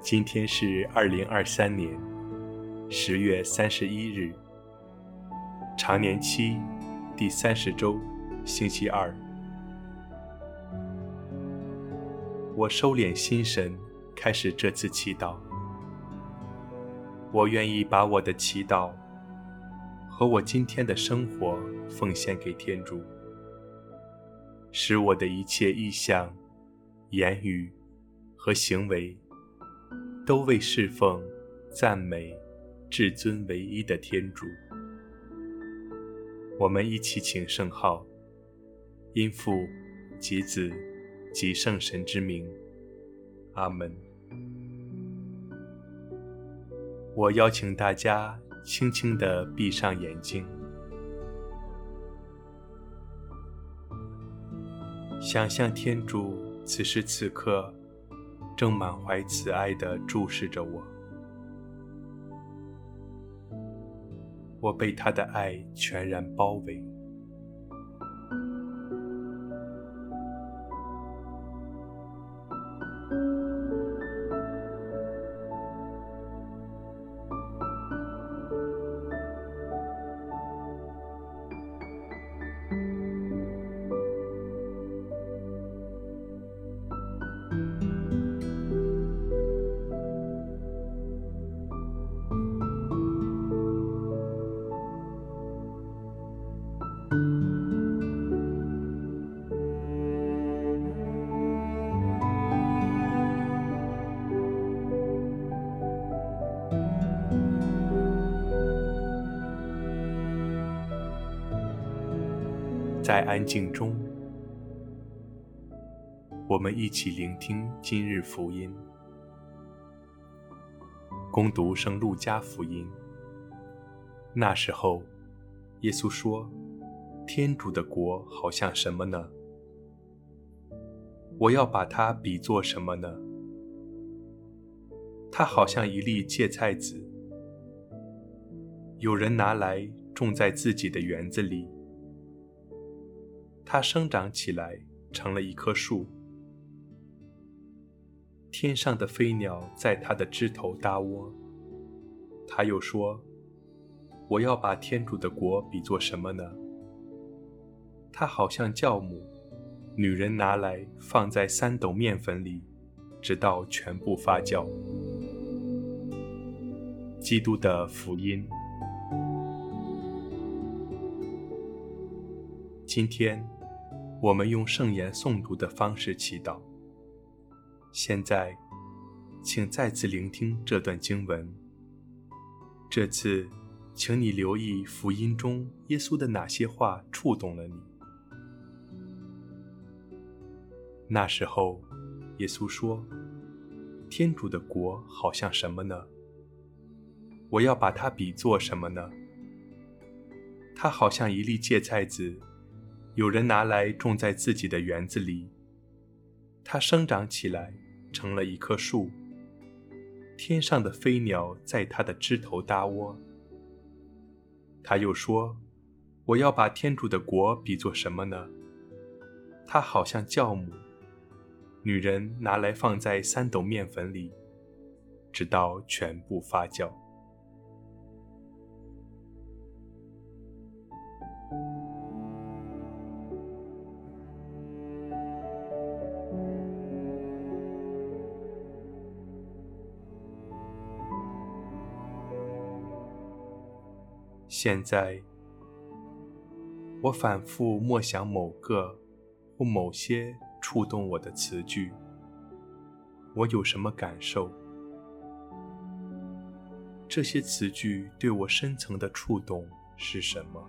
今天是二零二三年十月三十一日，常年期第三十周，星期二。我收敛心神，开始这次祈祷。我愿意把我的祈祷和我今天的生活奉献给天主，使我的一切意向、言语和行为。都为侍奉、赞美至尊唯一的天主。我们一起请圣号，因父及子及圣神之名，阿门。我邀请大家轻轻地闭上眼睛，想象天主此时此刻。正满怀慈爱地注视着我，我被他的爱全然包围。在安静中，我们一起聆听今日福音。恭读圣路加福音。那时候，耶稣说：“天主的国好像什么呢？我要把它比作什么呢？它好像一粒芥菜籽，有人拿来种在自己的园子里。”它生长起来，成了一棵树。天上的飞鸟在它的枝头搭窝。他又说：“我要把天主的国比作什么呢？它好像酵母，女人拿来放在三斗面粉里，直到全部发酵。”基督的福音。今天。我们用圣言诵读的方式祈祷。现在，请再次聆听这段经文。这次，请你留意福音中耶稣的哪些话触动了你。那时候，耶稣说：“天主的国好像什么呢？我要把它比作什么呢？它好像一粒芥菜籽。”有人拿来种在自己的园子里，它生长起来，成了一棵树。天上的飞鸟在它的枝头搭窝。他又说：“我要把天主的国比作什么呢？它好像酵母，女人拿来放在三斗面粉里，直到全部发酵。”现在，我反复默想某个或某些触动我的词句，我有什么感受？这些词句对我深层的触动是什么？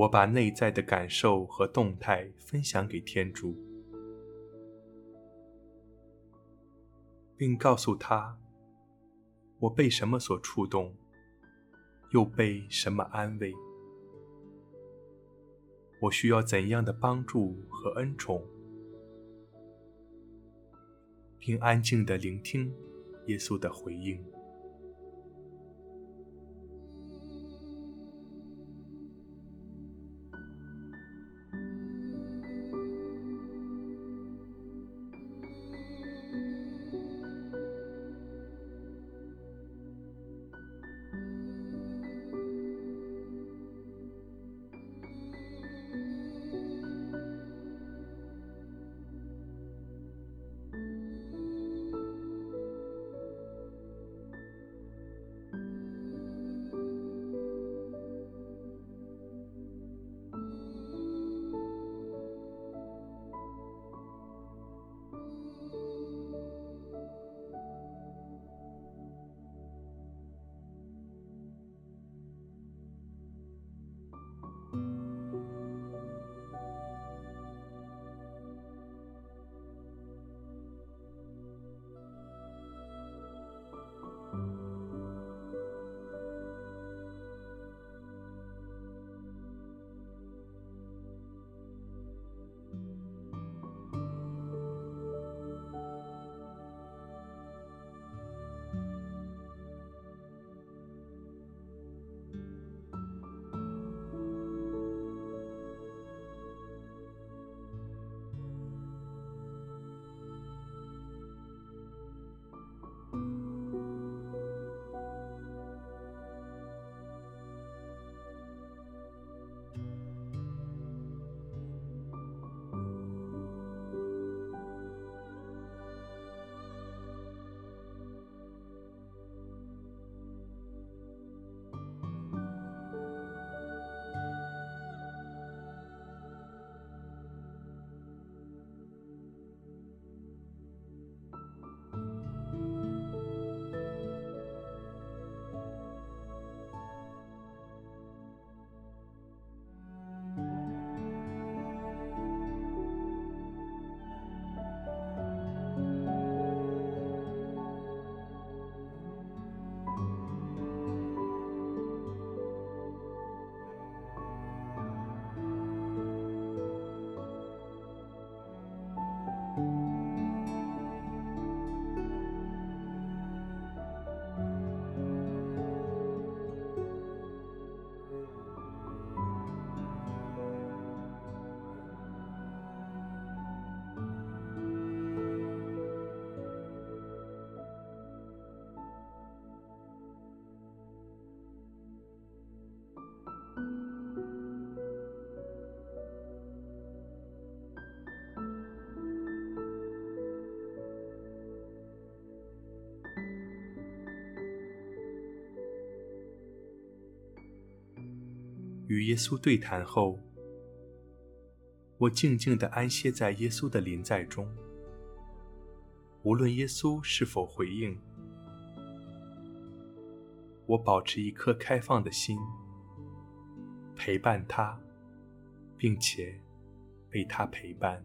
我把内在的感受和动态分享给天主，并告诉他，我被什么所触动，又被什么安慰。我需要怎样的帮助和恩宠，并安静地聆听耶稣的回应。与耶稣对谈后，我静静地安歇在耶稣的临在中。无论耶稣是否回应，我保持一颗开放的心，陪伴他，并且被他陪伴。